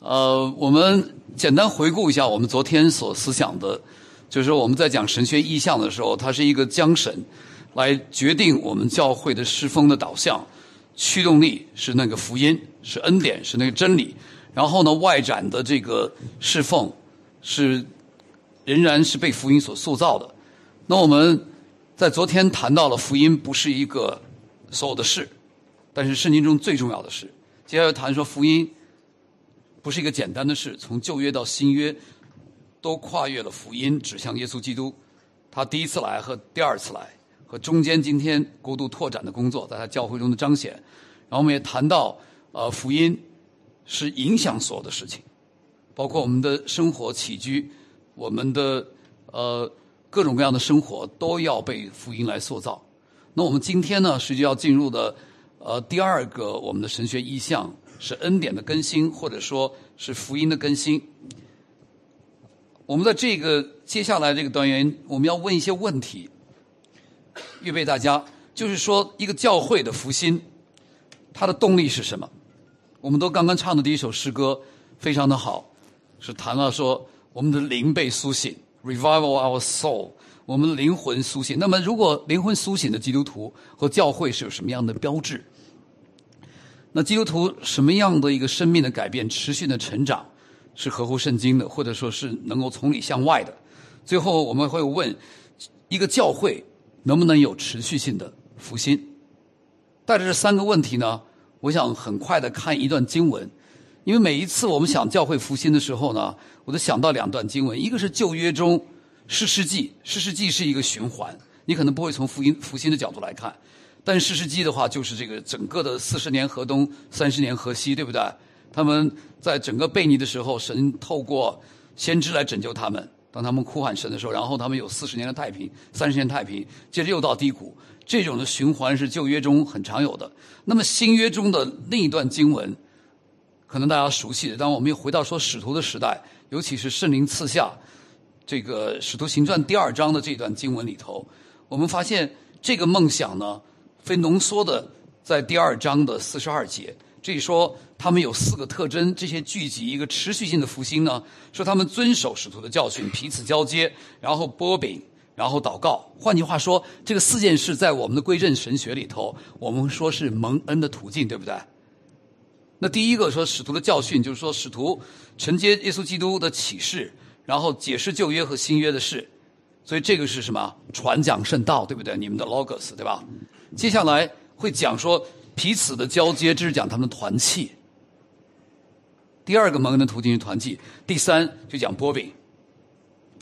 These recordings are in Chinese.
呃，我们简单回顾一下我们昨天所思想的，就是我们在讲神学意象的时候，它是一个缰绳，来决定我们教会的施风的导向，驱动力是那个福音，是恩典，是那个真理。然后呢，外展的这个侍奉是仍然是被福音所塑造的。那我们在昨天谈到了福音不是一个所有的事，但是圣经中最重要的事。接下来谈说福音。不是一个简单的事，从旧约到新约，都跨越了福音，指向耶稣基督。他第一次来和第二次来，和中间今天国度拓展的工作，在他教会中的彰显。然后我们也谈到，呃，福音是影响所有的事情，包括我们的生活起居，我们的呃各种各样的生活都要被福音来塑造。那我们今天呢，实际要进入的呃第二个我们的神学意向。是恩典的更新，或者说是福音的更新。我们在这个接下来这个单元，我们要问一些问题，预备大家。就是说，一个教会的复兴，它的动力是什么？我们都刚刚唱的第一首诗歌非常的好，是谈到说我们的灵被苏醒，revival our soul，我们灵魂苏醒。那么，如果灵魂苏醒的基督徒和教会是有什么样的标志？那基督徒什么样的一个生命的改变、持续的成长，是合乎圣经的，或者说是能够从里向外的？最后我们会问：一个教会能不能有持续性的复兴？带着这三个问题呢，我想很快的看一段经文，因为每一次我们想教会复兴的时候呢，我都想到两段经文，一个是旧约中诗世纪，诗世纪是一个循环，你可能不会从福音复兴的角度来看。但事实记的话，就是这个整个的四十年河东，三十年河西，对不对？他们在整个悖逆的时候，神透过先知来拯救他们。当他们哭喊神的时候，然后他们有四十年的太平，三十年太平，接着又到低谷。这种的循环是旧约中很常有的。那么新约中的另一段经文，可能大家熟悉的。当我们又回到说使徒的时代，尤其是圣灵赐下这个使徒行传第二章的这段经文里头，我们发现这个梦想呢。非浓缩的，在第二章的四十二节，这里说他们有四个特征，这些聚集一个持续性的复兴呢。说他们遵守使徒的教训，彼此交接，然后波饼，然后祷告。换句话说，这个四件事在我们的归正神学里头，我们说是蒙恩的途径，对不对？那第一个说使徒的教训，就是说使徒承接耶稣基督的启示，然后解释旧约和新约的事。所以这个是什么？传讲圣道，对不对？你们的 logos，对吧？接下来会讲说彼此的交接，这是讲他们团契。第二个蒙恩的途径是团契。第三就讲波饼，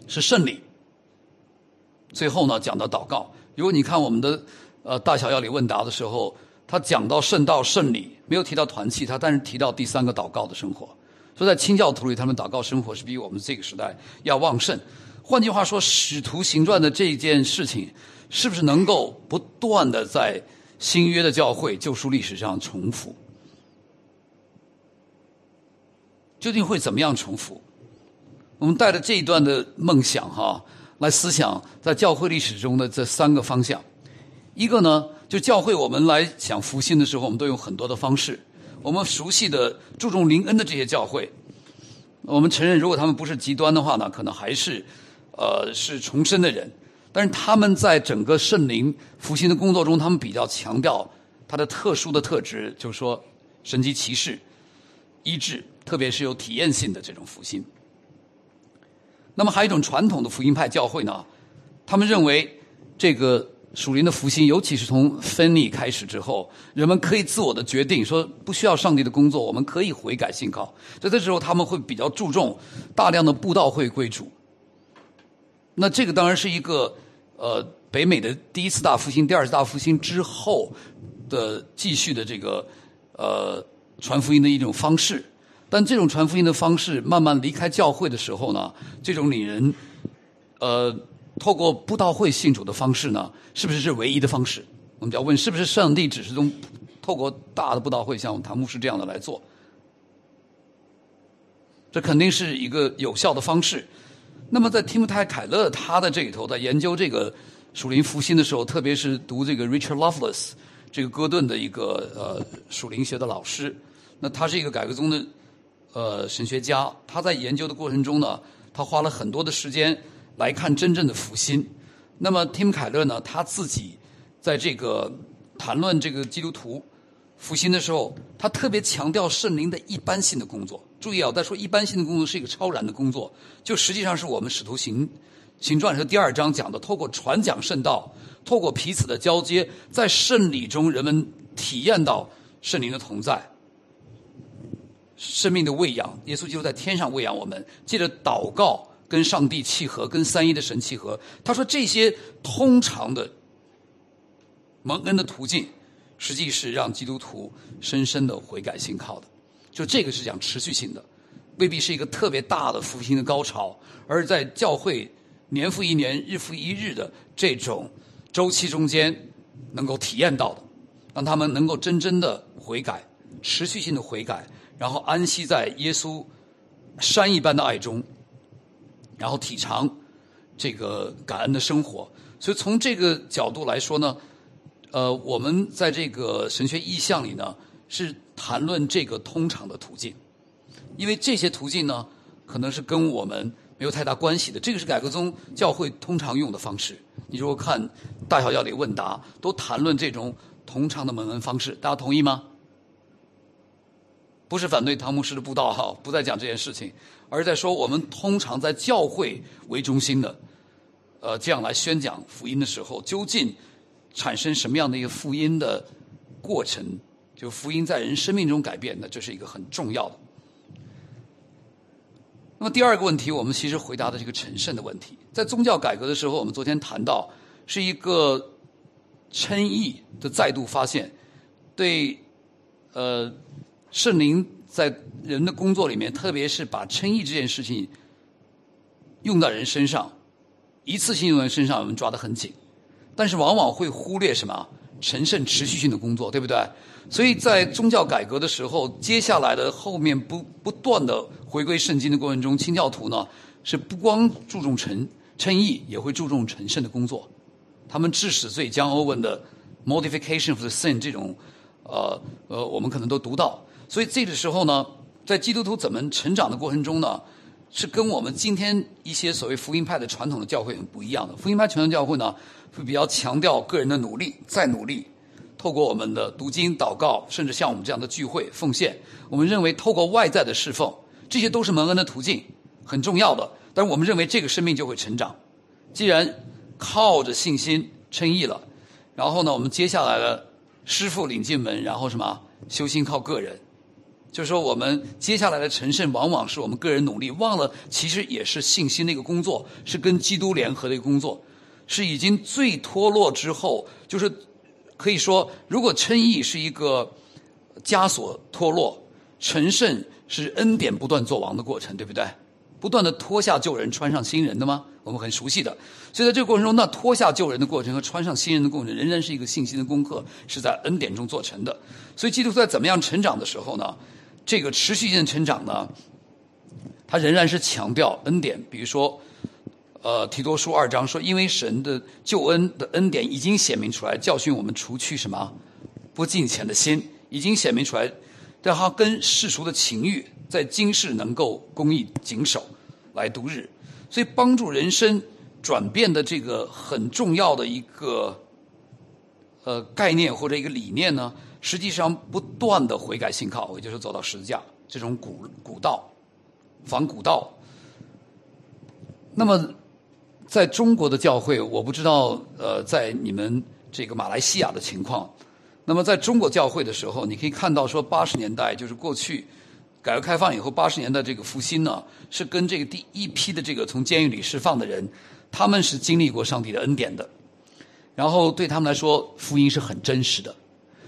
是胜利。最后呢，讲到祷告。如果你看我们的呃大小要理问答的时候，他讲到圣道圣礼，没有提到团契，他但是提到第三个祷告的生活。所以在清教徒里，他们祷告生活是比我们这个时代要旺盛。换句话说，使徒行传的这一件事情，是不是能够不断的在新约的教会救赎历史上重复？究竟会怎么样重复？我们带着这一段的梦想哈，来思想在教会历史中的这三个方向。一个呢，就教会我们来想复兴的时候，我们都有很多的方式。我们熟悉的注重灵恩的这些教会，我们承认，如果他们不是极端的话呢，可能还是。呃，是重生的人，但是他们在整个圣灵复兴的工作中，他们比较强调他的特殊的特质，就是说神级骑士医治，特别是有体验性的这种复兴。那么还有一种传统的福音派教会呢，他们认为这个属灵的复兴，尤其是从分离开始之后，人们可以自我的决定，说不需要上帝的工作，我们可以悔改信靠。在这时候，他们会比较注重大量的布道会归主。那这个当然是一个，呃，北美的第一次大复兴、第二次大复兴之后的继续的这个呃传福音的一种方式。但这种传福音的方式慢慢离开教会的时候呢，这种领人呃透过布道会信主的方式呢，是不是是唯一的方式？我们就要问，是不是上帝只是从透过大的布道会，像谭牧师这样的来做？这肯定是一个有效的方式。那么，在提姆泰·凯勒他的这里头，在研究这个属灵复兴的时候，特别是读这个 Richard Lovelace 这个戈顿的一个呃属灵学的老师，那他是一个改革宗的呃神学家，他在研究的过程中呢，他花了很多的时间来看真正的福音。那么 Tim 凯勒呢，他自己在这个谈论这个基督徒复兴的时候，他特别强调圣灵的一般性的工作。注意啊，在说一般性的工作是一个超然的工作，就实际上是我们使徒行行传是第二章讲的，透过传讲圣道，透过彼此的交接，在圣礼中人们体验到圣灵的同在，生命的喂养。耶稣基督在天上喂养我们，借着祷告跟上帝契合，跟三一的神契合。他说这些通常的蒙恩的途径，实际是让基督徒深深的悔改信靠的。就这个是讲持续性的，未必是一个特别大的复兴的高潮，而在教会年复一年、日复一日的这种周期中间能够体验到的，让他们能够真正的悔改、持续性的悔改，然后安息在耶稣山一般的爱中，然后体尝这个感恩的生活。所以从这个角度来说呢，呃，我们在这个神学意象里呢是。谈论这个通常的途径，因为这些途径呢，可能是跟我们没有太大关系的。这个是改革宗教会通常用的方式。你如果看大小要理问答，都谈论这种通常的蒙恩方式，大家同意吗？不是反对唐牧师的布道哈，不再讲这件事情，而是在说我们通常在教会为中心的，呃，这样来宣讲福音的时候，究竟产生什么样的一个福音的过程？就福音在人生命中改变，那这是一个很重要的。那么第二个问题，我们其实回答的这个成圣的问题，在宗教改革的时候，我们昨天谈到是一个称义的再度发现，对呃圣灵在人的工作里面，特别是把称义这件事情用在人身上，一次性用在身上，我们抓得很紧，但是往往会忽略什么成圣持续性的工作，对不对？所以在宗教改革的时候，接下来的后面不不断的回归圣经的过程中，清教徒呢是不光注重成称义，也会注重成圣的工作。他们致死罪将欧文的 modification of the sin” 这种，呃呃，我们可能都读到。所以这个时候呢，在基督徒怎么成长的过程中呢，是跟我们今天一些所谓福音派的传统的教会很不一样的。福音派传统教会呢，会比较强调个人的努力，再努力。透过我们的读经、祷告，甚至像我们这样的聚会奉献，我们认为透过外在的侍奉，这些都是蒙恩的途径，很重要的。但是我们认为这个生命就会成长。既然靠着信心称义了，然后呢，我们接下来的师傅领进门，然后什么修心靠个人，就是说我们接下来的成圣，往往是我们个人努力，忘了其实也是信心的一个工作，是跟基督联合的一个工作，是已经最脱落之后，就是。可以说，如果称义是一个枷锁脱落，成圣是恩典不断作王的过程，对不对？不断的脱下旧人，穿上新人的吗？我们很熟悉的。所以在这个过程中，那脱下旧人的过程和穿上新人的过程，仍然是一个信心的功课，是在恩典中做成的。所以基督在怎么样成长的时候呢？这个持续性的成长呢，他仍然是强调恩典。比如说。呃，提多书二章说，因为神的救恩的恩典已经显明出来，教训我们除去什么不敬虔的心，已经显明出来，让他跟世俗的情欲在今世能够公义谨守来度日，所以帮助人生转变的这个很重要的一个呃概念或者一个理念呢，实际上不断的悔改信靠，也就是走到十字架这种古古道，仿古道，那么。在中国的教会，我不知道，呃，在你们这个马来西亚的情况。那么，在中国教会的时候，你可以看到说，八十年代就是过去改革开放以后，八十年代这个复兴呢，是跟这个第一批的这个从监狱里释放的人，他们是经历过上帝的恩典的，然后对他们来说，福音是很真实的。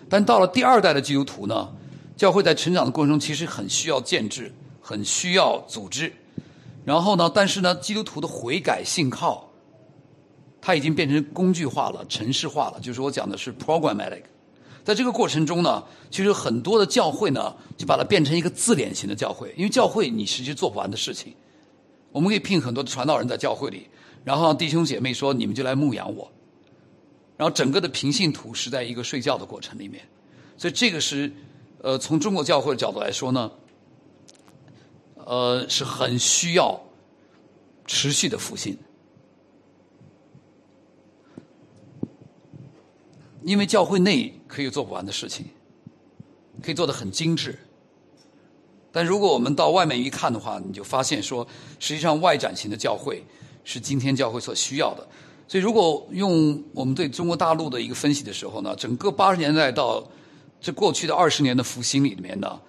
但到了第二代的基督徒呢，教会在成长的过程中，其实很需要建制，很需要组织。然后呢？但是呢，基督徒的悔改信靠，它已经变成工具化了、程式化了。就是我讲的是 programmatic。在这个过程中呢，其实很多的教会呢，就把它变成一个自恋型的教会。因为教会你实际做不完的事情，我们可以聘很多的传道人在教会里，然后弟兄姐妹说你们就来牧养我，然后整个的平信徒是在一个睡觉的过程里面。所以这个是，呃，从中国教会的角度来说呢。呃，是很需要持续的复兴，因为教会内可以做不完的事情，可以做的很精致。但如果我们到外面一看的话，你就发现说，实际上外展型的教会是今天教会所需要的。所以，如果用我们对中国大陆的一个分析的时候呢，整个八十年代到这过去的二十年的复兴里面呢，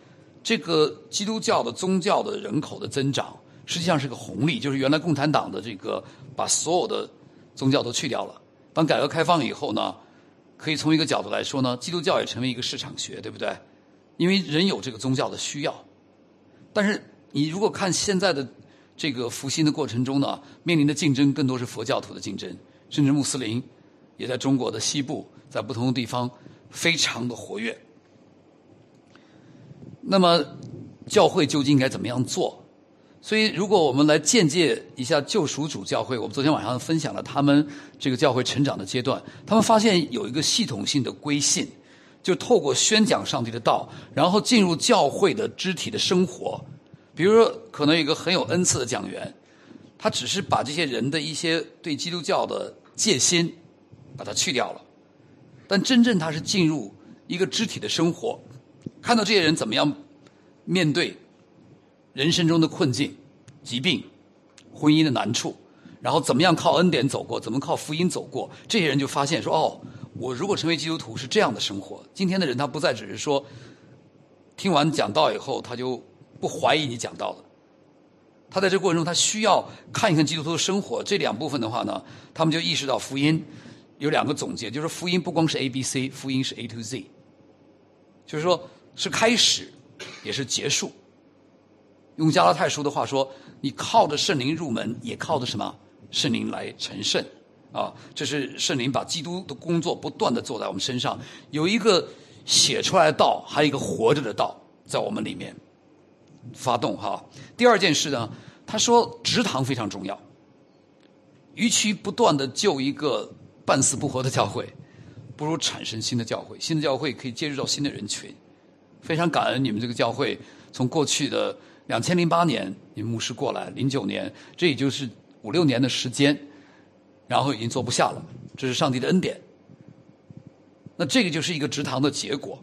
这个基督教的宗教的人口的增长，实际上是个红利，就是原来共产党的这个把所有的宗教都去掉了。当改革开放以后呢，可以从一个角度来说呢，基督教也成为一个市场学，对不对？因为人有这个宗教的需要。但是你如果看现在的这个复兴的过程中呢，面临的竞争更多是佛教徒的竞争，甚至穆斯林也在中国的西部，在不同的地方非常的活跃。那么教会究竟应该怎么样做？所以，如果我们来见解一下救赎主教会，我们昨天晚上分享了他们这个教会成长的阶段，他们发现有一个系统性的归信。就透过宣讲上帝的道，然后进入教会的肢体的生活。比如说，可能有一个很有恩赐的讲员，他只是把这些人的一些对基督教的戒心把它去掉了，但真正他是进入一个肢体的生活，看到这些人怎么样面对人生中的困境、疾病、婚姻的难处，然后怎么样靠恩典走过，怎么靠福音走过，这些人就发现说：“哦。”我如果成为基督徒是这样的生活，今天的人他不再只是说听完讲道以后他就不怀疑你讲道了，他在这过程中他需要看一看基督徒的生活。这两部分的话呢，他们就意识到福音有两个总结，就是福音不光是 A B C，福音是 A to Z，就是说是开始也是结束。用加拉太书的话说，你靠着圣灵入门，也靠着什么圣灵来成圣。啊，这是圣灵把基督的工作不断的做在我们身上，有一个写出来的道，还有一个活着的道在我们里面发动哈。第二件事呢，他说职堂非常重要，与其不断的救一个半死不活的教会，不如产生新的教会。新的教会可以接触到新的人群。非常感恩你们这个教会，从过去的两千零八年你们牧师过来，零九年，这也就是五六年的时间。然后已经坐不下了，这是上帝的恩典。那这个就是一个直堂的结果。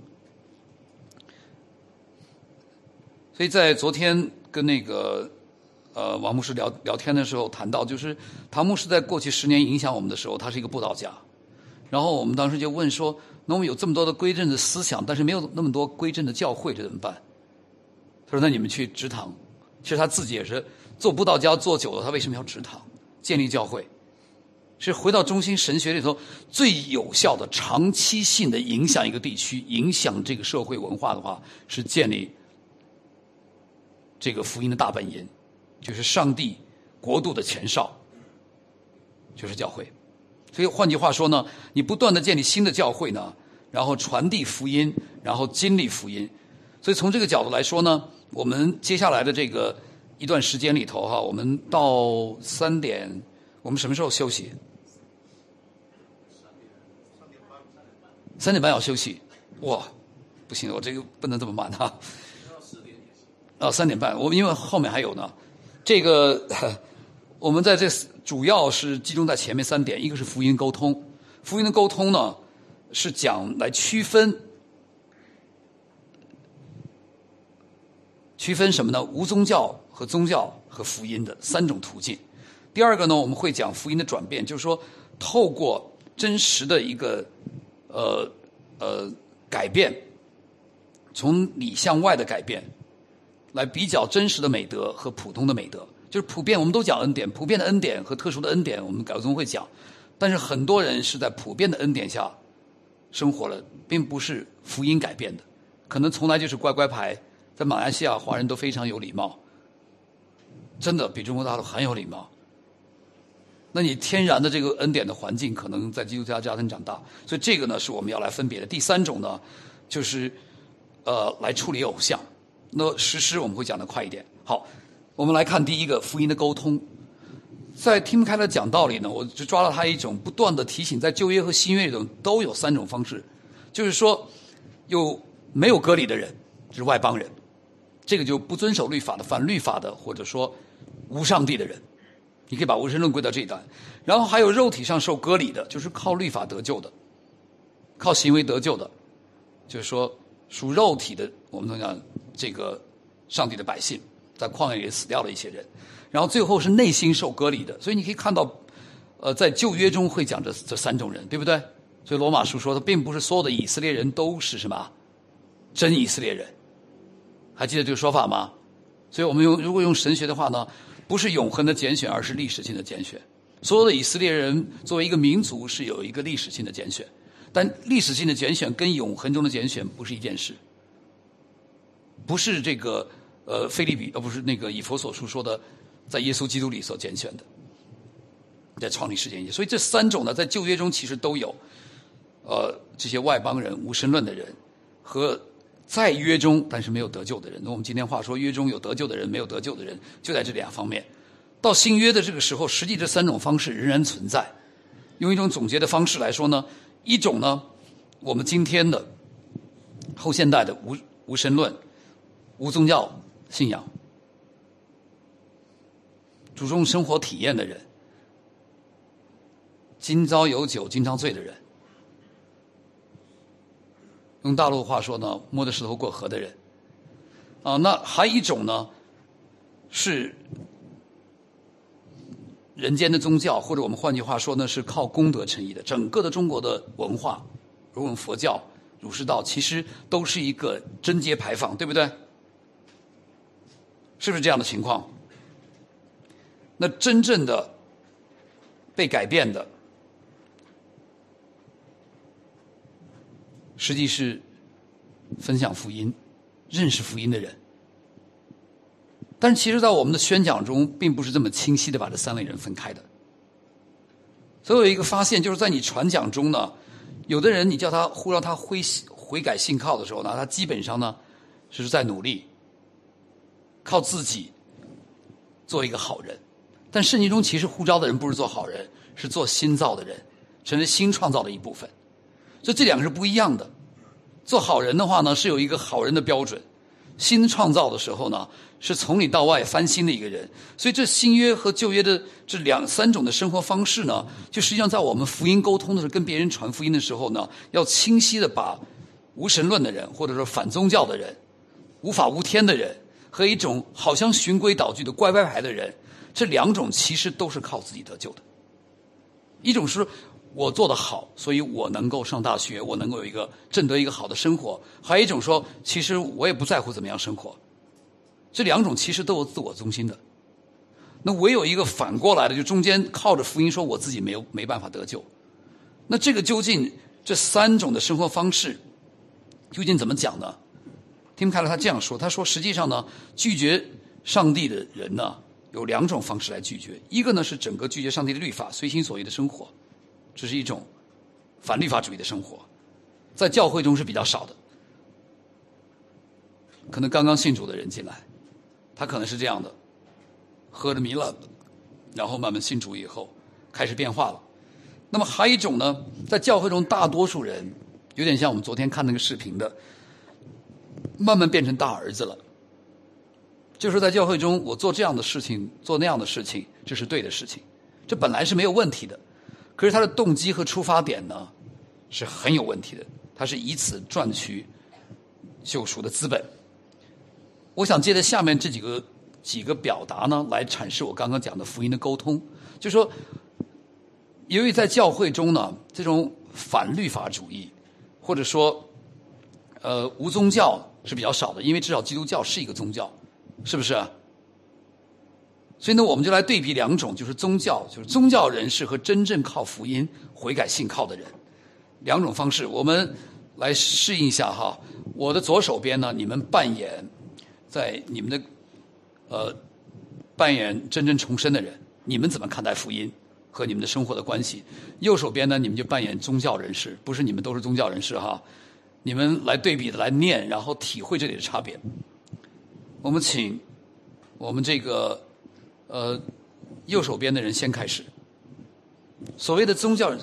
所以在昨天跟那个呃王牧师聊聊天的时候，谈到就是唐牧师在过去十年影响我们的时候，他是一个布道家。然后我们当时就问说：，那我们有这么多的归正的思想，但是没有那么多归正的教会，这怎么办？他说：那你们去直堂。其实他自己也是做布道家做久了，他为什么要直堂建立教会？是回到中心神学里头最有效的、长期性的影响一个地区、影响这个社会文化的话，是建立这个福音的大本营，就是上帝国度的前哨，就是教会。所以换句话说呢，你不断的建立新的教会呢，然后传递福音，然后经历福音。所以从这个角度来说呢，我们接下来的这个一段时间里头哈，我们到三点。我们什么时候休息？三点半要休息。哇，不行，我这个不能这么慢哈。啊，三点半，我们因为后面还有呢。这个我们在这主要是集中在前面三点，一个是福音沟通。福音的沟通呢，是讲来区分区分什么呢？无宗教和宗教和福音的三种途径。第二个呢，我们会讲福音的转变，就是说，透过真实的一个呃呃改变，从里向外的改变，来比较真实的美德和普通的美德。就是普遍，我们都讲恩典，普遍的恩典和特殊的恩典，我们改革宗会讲。但是很多人是在普遍的恩典下生活了，并不是福音改变的，可能从来就是乖乖牌。在马来西亚，华人都非常有礼貌，真的比中国大陆很有礼貌。那你天然的这个恩典的环境，可能在基督教家庭长大，所以这个呢是我们要来分别的。第三种呢，就是呃来处理偶像。那实施我们会讲的快一点。好，我们来看第一个福音的沟通。在听不开的讲道理呢，我就抓了他一种不断的提醒，在旧约和新约里头都有三种方式，就是说有没有割礼的人，就是外邦人，这个就不遵守律法的、反律法的，或者说无上帝的人，你可以把无神论归到这一段。然后还有肉体上受割礼的，就是靠律法得救的，靠行为得救的，就是说属肉体的，我们讲这个上帝的百姓，在旷野里死掉的一些人。然后最后是内心受割礼的，所以你可以看到，呃，在旧约中会讲这这三种人，对不对？所以罗马书说，他并不是所有的以色列人都是什么真以色列人，还记得这个说法吗？所以我们用如果用神学的话呢，不是永恒的拣选，而是历史性的拣选。所有的以色列人作为一个民族是有一个历史性的拣选，但历史性的拣选跟永恒中的拣选不是一件事，不是这个呃，菲利比，而不是那个以佛所书说的。在耶稣基督里所拣选的，在创立世界所以这三种呢，在旧约中其实都有，呃，这些外邦人、无神论的人，和在约中但是没有得救的人。那我们今天话说，约中有得救的人，没有得救的人，就在这两方面。到新约的这个时候，实际这三种方式仍然存在。用一种总结的方式来说呢，一种呢，我们今天的后现代的无无神论、无宗教信仰。注重生活体验的人，今朝有酒今朝醉的人，用大陆话说呢，摸着石头过河的人，啊，那还一种呢，是人间的宗教，或者我们换句话说呢，是靠功德成义的。整个的中国的文化，如果佛教、儒释道，其实都是一个贞节牌坊，对不对？是不是这样的情况？那真正的被改变的，实际是分享福音、认识福音的人。但是，其实，在我们的宣讲中，并不是这么清晰的把这三类人分开的。所以，有一个发现，就是在你传讲中呢，有的人你叫他呼让他悔悔改信靠的时候呢，他基本上呢是在努力，靠自己做一个好人。但圣经中其实呼召的人不是做好人，是做新造的人，成为新创造的一部分。所以这两个是不一样的。做好人的话呢，是有一个好人的标准；新创造的时候呢，是从里到外翻新的一个人。所以这新约和旧约的这两三种的生活方式呢，就实际上在我们福音沟通的时候，跟别人传福音的时候呢，要清晰的把无神论的人，或者说反宗教的人、无法无天的人，和一种好像循规蹈矩的乖乖牌的人。这两种其实都是靠自己得救的，一种是我做的好，所以我能够上大学，我能够有一个挣得一个好的生活；还有一种说，其实我也不在乎怎么样生活。这两种其实都有自我中心的。那唯有一个反过来的，就中间靠着福音说我自己没有没办法得救。那这个究竟这三种的生活方式究竟怎么讲呢？听开了他这样说，他说实际上呢，拒绝上帝的人呢。有两种方式来拒绝，一个呢是整个拒绝上帝的律法，随心所欲的生活，这是一种反律法主义的生活，在教会中是比较少的，可能刚刚信主的人进来，他可能是这样的，喝着迷了，然后慢慢信主以后开始变化了。那么还有一种呢，在教会中大多数人有点像我们昨天看那个视频的，慢慢变成大儿子了。就是在教会中，我做这样的事情，做那样的事情，这是对的事情，这本来是没有问题的。可是他的动机和出发点呢，是很有问题的。他是以此赚取救赎的资本。我想借着下面这几个几个表达呢，来阐释我刚刚讲的福音的沟通。就说，由于在教会中呢，这种反律法主义，或者说，呃，无宗教是比较少的，因为至少基督教是一个宗教。是不是？所以呢，我们就来对比两种，就是宗教，就是宗教人士和真正靠福音悔改信靠的人，两种方式，我们来适应一下哈。我的左手边呢，你们扮演在你们的呃扮演真正重生的人，你们怎么看待福音和你们的生活的关系？右手边呢，你们就扮演宗教人士，不是你们都是宗教人士哈，你们来对比的来念，然后体会这里的差别。我们请我们这个呃右手边的人先开始。所谓的宗教，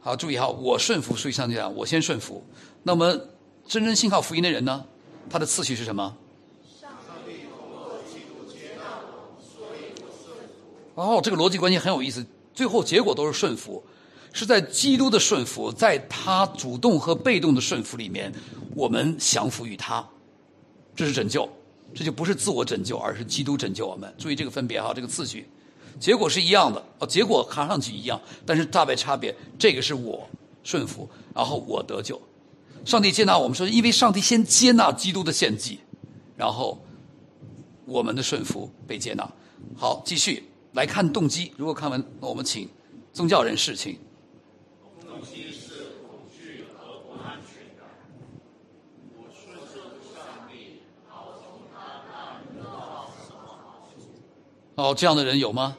好注意哈，我顺服，所以上帝讲，我先顺服。那么真正信靠福音的人呢，他的次序是什么？哦，这个逻辑关系很有意思，最后结果都是顺服，是在基督的顺服，在他主动和被动的顺服里面，我们降服于他，这是拯救，这就不是自我拯救，而是基督拯救我们。注意这个分别哈，这个次序，结果是一样的哦，结果看上去一样，但是大别差别，这个是我顺服，然后我得救，上帝接纳我们说，因为上帝先接纳基督的献祭，然后我们的顺服被接纳。好，继续。来看动机，如果看完，我们请宗教人士请。动机是恐惧和不安全感。我顺从上帝，好从他那得到什么好处？哦，这样的人有吗？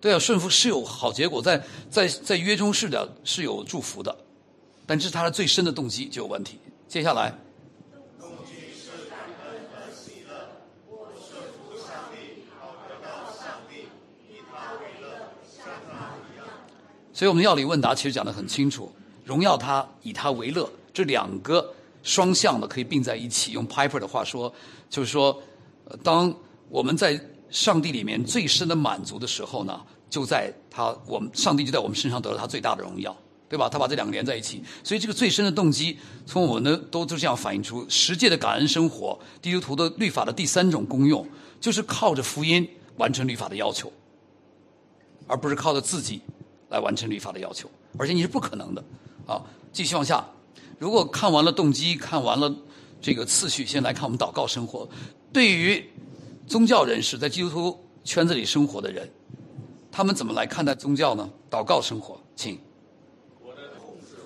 对啊，顺服是有好结果，在在在约中是的，是有祝福的，但这是他的最深的动机就有问题。接下来。所以，我们要理问答其实讲的很清楚，荣耀他，以他为乐，这两个双向的可以并在一起。用 Piper 的话说，就是说，当我们在上帝里面最深的满足的时候呢，就在他，我们上帝就在我们身上得了他最大的荣耀，对吧？他把这两个连在一起，所以这个最深的动机，从我们的都都这样反映出十诫的感恩生活，基督徒的律法的第三种功用，就是靠着福音完成律法的要求，而不是靠着自己。来完成律法的要求，而且你是不可能的，啊！继续往下，如果看完了动机，看完了这个次序，先来看我们祷告生活。对于宗教人士，在基督徒圈子里生活的人，他们怎么来看待宗教呢？祷告生活，请。我的控制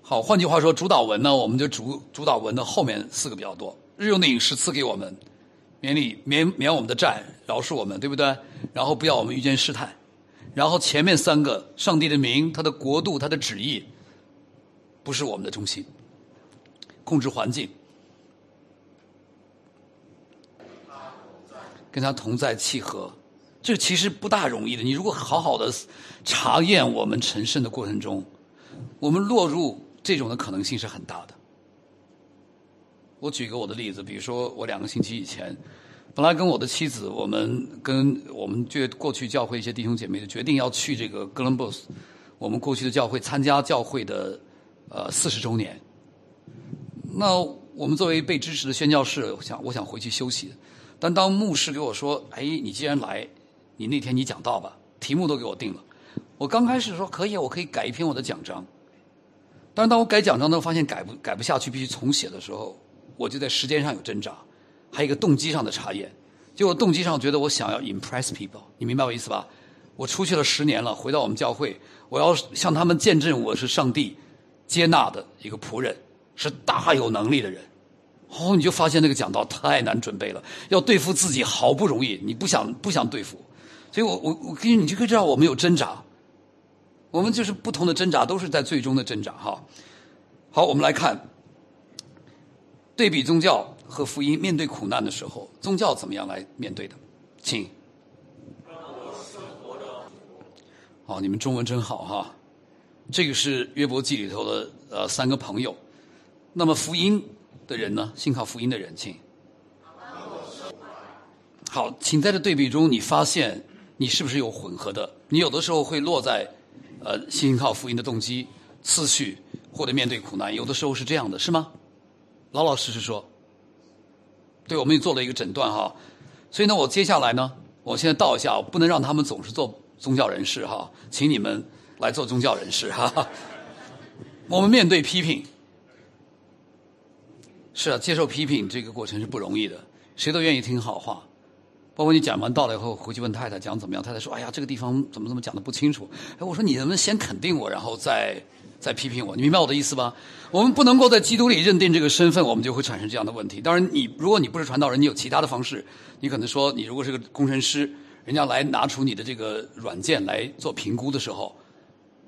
好，换句话说，主导文呢，我们就主主导文的后面四个比较多。日用的饮食赐给我们，免你免免我们的债，饶恕我们，对不对？然后不要我们遇见试探。然后前面三个，上帝的名、他的国度、他的旨意，不是我们的中心。控制环境，跟他同在契合，这其实不大容易的。你如果好好的查验我们成圣的过程中，我们落入这种的可能性是很大的。我举个我的例子，比如说我两个星期以前。本来跟我的妻子，我们跟我们就过去教会一些弟兄姐妹就决定要去这个哥伦布斯，我们过去的教会参加教会的呃四十周年。那我们作为被支持的宣教士，我想我想回去休息。但当牧师给我说：“哎，你既然来，你那天你讲道吧，题目都给我定了。”我刚开始说可以，我可以改一篇我的讲章。但是当我改讲章的时候，发现改不改不下去，必须重写的时候，我就在时间上有挣扎。还有一个动机上的查验，就我动机上觉得我想要 impress people，你明白我意思吧？我出去了十年了，回到我们教会，我要向他们见证我是上帝接纳的一个仆人，是大有能力的人。哦，你就发现那个讲道太难准备了，要对付自己好不容易，你不想不想对付，所以我我我跟你你就可以知道我们有挣扎，我们就是不同的挣扎，都是在最终的挣扎哈。好，我们来看对比宗教。和福音面对苦难的时候，宗教怎么样来面对的？请。好，你们中文真好哈。这个是约伯记里头的呃三个朋友。那么福音的人呢？信靠福音的人，请。好，请在这对比中，你发现你是不是有混合的？你有的时候会落在呃信靠福音的动机次序，或者面对苦难，有的时候是这样的，是吗？老老实实说。对，我们也做了一个诊断哈，所以呢，我接下来呢，我现在倒一下，我不能让他们总是做宗教人士哈，请你们来做宗教人士哈。我们面对批评，是啊，接受批评这个过程是不容易的，谁都愿意听好话，包括你讲完道了以后，回去问太太讲怎么样，太太说，哎呀，这个地方怎么怎么讲的不清楚，哎，我说你能不能先肯定我，然后再。再批评我，你明白我的意思吧？我们不能够在基督里认定这个身份，我们就会产生这样的问题。当然，你如果你不是传道人，你有其他的方式，你可能说，你如果是个工程师，人家来拿出你的这个软件来做评估的时候，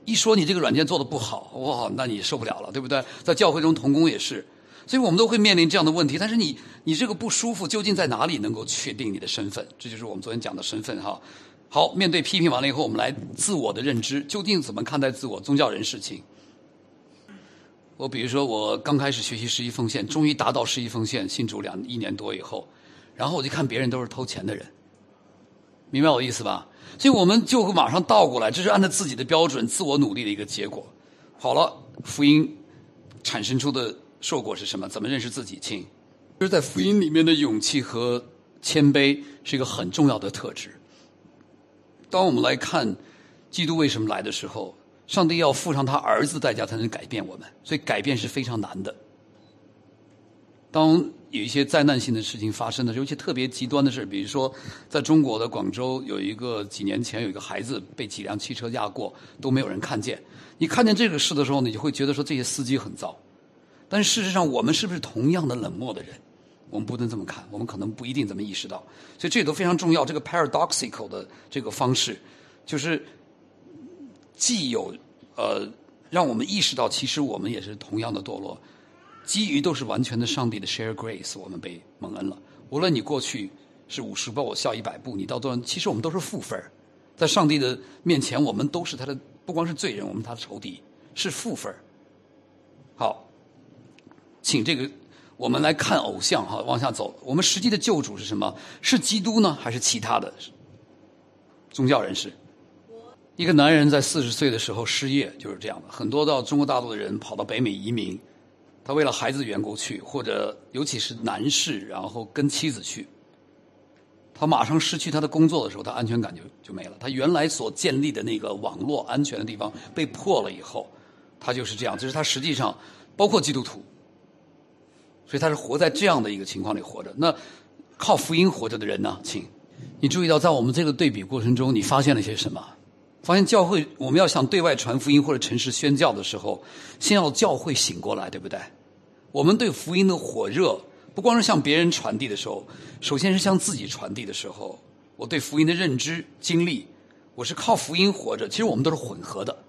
一说你这个软件做的不好，哇，那你受不了了，对不对？在教会中同工也是，所以我们都会面临这样的问题。但是你你这个不舒服究竟在哪里？能够确定你的身份？这就是我们昨天讲的身份哈。好，面对批评完了以后，我们来自我的认知，究竟怎么看待自我？宗教人事情。我比如说，我刚开始学习十一奉献，终于达到十一奉献，信主两一年多以后，然后我就看别人都是偷钱的人，明白我意思吧？所以我们就会马上倒过来，这是按照自己的标准、自我努力的一个结果。好了，福音产生出的硕果是什么？怎么认识自己？亲，就是在福音里面的勇气和谦卑是一个很重要的特质。当我们来看基督为什么来的时候。上帝要付上他儿子代价才能改变我们，所以改变是非常难的。当有一些灾难性的事情发生的时候，尤其特别极端的事，比如说在中国的广州有一个几年前有一个孩子被几辆汽车压过，都没有人看见。你看见这个事的时候，你就会觉得说这些司机很糟。但事实上，我们是不是同样的冷漠的人？我们不能这么看，我们可能不一定这么意识到。所以这都非常重要。这个 paradoxical 的这个方式，就是。既有呃，让我们意识到，其实我们也是同样的堕落，基于都是完全的上帝的 share grace，我们被蒙恩了。无论你过去是五十步，我笑一百步，你到多，其实我们都是负分在上帝的面前，我们都是他的，不光是罪人，我们他的仇敌是负分好，请这个我们来看偶像哈，往下走。我们实际的救主是什么？是基督呢，还是其他的宗教人士？一个男人在四十岁的时候失业，就是这样的。很多到中国大陆的人跑到北美移民，他为了孩子的缘故去，或者尤其是男士，然后跟妻子去。他马上失去他的工作的时候，他安全感就就没了。他原来所建立的那个网络安全的地方被破了以后，他就是这样。这是他实际上包括基督徒，所以他是活在这样的一个情况里活着。那靠福音活着的人呢？请你注意到，在我们这个对比过程中，你发现了些什么？发现教会，我们要想对外传福音或者诚实宣教的时候，先要教会醒过来，对不对？我们对福音的火热，不光是向别人传递的时候，首先是向自己传递的时候，我对福音的认知、经历，我是靠福音活着。其实我们都是混合的，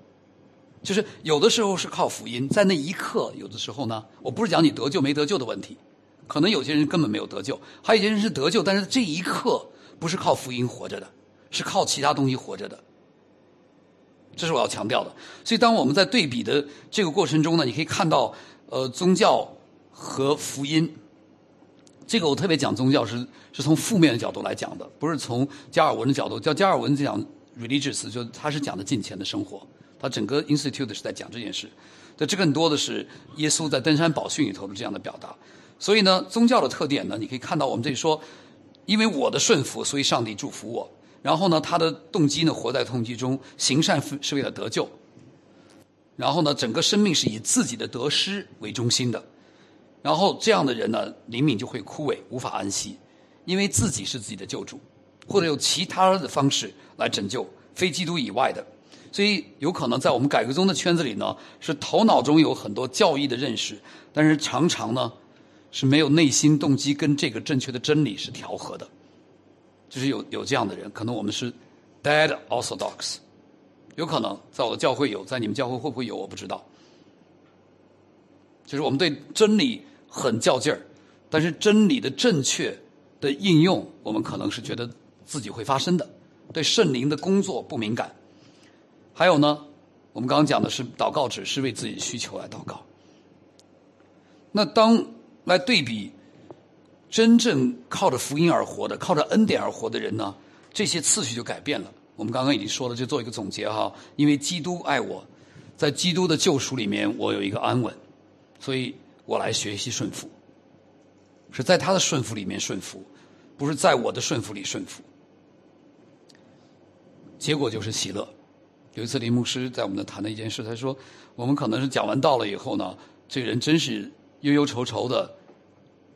就是有的时候是靠福音，在那一刻；有的时候呢，我不是讲你得救没得救的问题，可能有些人根本没有得救，还有些人是得救，但是这一刻不是靠福音活着的，是靠其他东西活着的。这是我要强调的。所以，当我们在对比的这个过程中呢，你可以看到，呃，宗教和福音。这个我特别讲宗教是是从负面的角度来讲的，不是从加尔文的角度。叫加尔文讲 religious，就他是讲的金钱的生活。他整个 institute 是在讲这件事。这这更多的是耶稣在登山宝训里头的这样的表达。所以呢，宗教的特点呢，你可以看到我们这里说，因为我的顺服，所以上帝祝福我。然后呢，他的动机呢，活在动机中，行善是为了得救。然后呢，整个生命是以自己的得失为中心的。然后这样的人呢，灵敏就会枯萎，无法安息，因为自己是自己的救主，或者有其他的方式来拯救非基督以外的。所以有可能在我们改革中的圈子里呢，是头脑中有很多教义的认识，但是常常呢，是没有内心动机跟这个正确的真理是调和的。就是有有这样的人，可能我们是 dead orthodox，有可能在我的教会有，在你们教会会不会有？我不知道。就是我们对真理很较劲儿，但是真理的正确的应用，我们可能是觉得自己会发生的。对圣灵的工作不敏感。还有呢，我们刚刚讲的是祷告只是为自己需求来祷告。那当来对比。真正靠着福音而活的，靠着恩典而活的人呢？这些次序就改变了。我们刚刚已经说了，就做一个总结哈。因为基督爱我，在基督的救赎里面，我有一个安稳，所以我来学习顺服，是在他的顺服里面顺服，不是在我的顺服里顺服。结果就是喜乐。有一次林牧师在我们那谈的一件事，他说：我们可能是讲完道了以后呢，这个人真是忧忧愁愁的。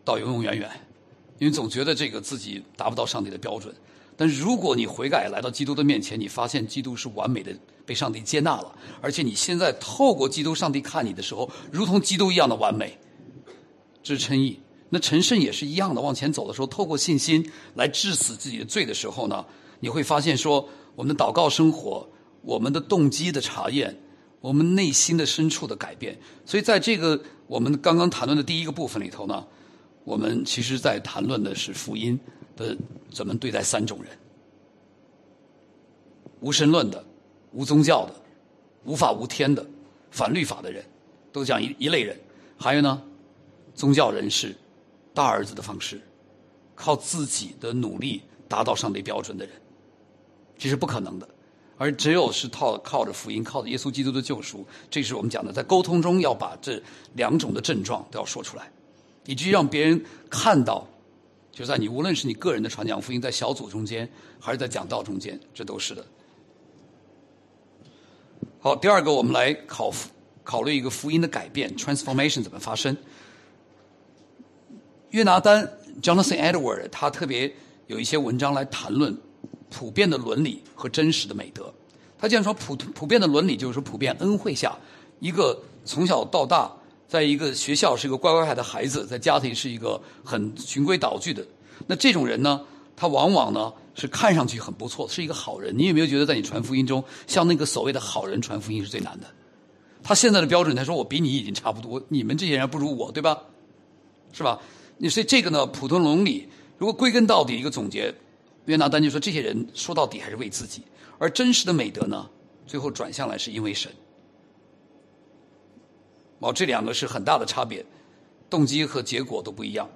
到永永远远，因为总觉得这个自己达不到上帝的标准。但如果你悔改来到基督的面前，你发现基督是完美的，被上帝接纳了，而且你现在透过基督，上帝看你的时候，如同基督一样的完美，这是称义。那陈胜也是一样的，往前走的时候，透过信心来致死自己的罪的时候呢，你会发现说，我们的祷告生活，我们的动机的查验，我们内心的深处的改变。所以在这个我们刚刚谈论的第一个部分里头呢。我们其实在谈论的是福音的怎么对待三种人：无神论的、无宗教的、无法无天的、反律法的人。都讲一一类人。还有呢，宗教人士，大儿子的方式，靠自己的努力达到上帝标准的人，这是不可能的。而只有是靠靠着福音，靠着耶稣基督的救赎，这是我们讲的，在沟通中要把这两种的症状都要说出来，以及让别人看到，就在你无论是你个人的传讲福音，在小组中间，还是在讲道中间，这都是的。好，第二个，我们来考考虑一个福音的改变 （transformation） 怎么发生。约拿丹 （Jonathan Edward） 他特别有一些文章来谈论。普遍的伦理和真实的美德，他既然说普普遍的伦理，就是说普遍恩惠下，一个从小到大，在一个学校是一个乖乖牌的孩子，在家庭是一个很循规蹈矩的，那这种人呢，他往往呢是看上去很不错，是一个好人。你有没有觉得，在你传福音中，像那个所谓的好人传福音是最难的？他现在的标准，他说我比你已经差不多，你们这些人不如我，对吧？是吧？你所以这个呢，普通伦理，如果归根到底一个总结。约拿丹就说：“这些人说到底还是为自己，而真实的美德呢，最后转向来是因为神。哦，这两个是很大的差别，动机和结果都不一样。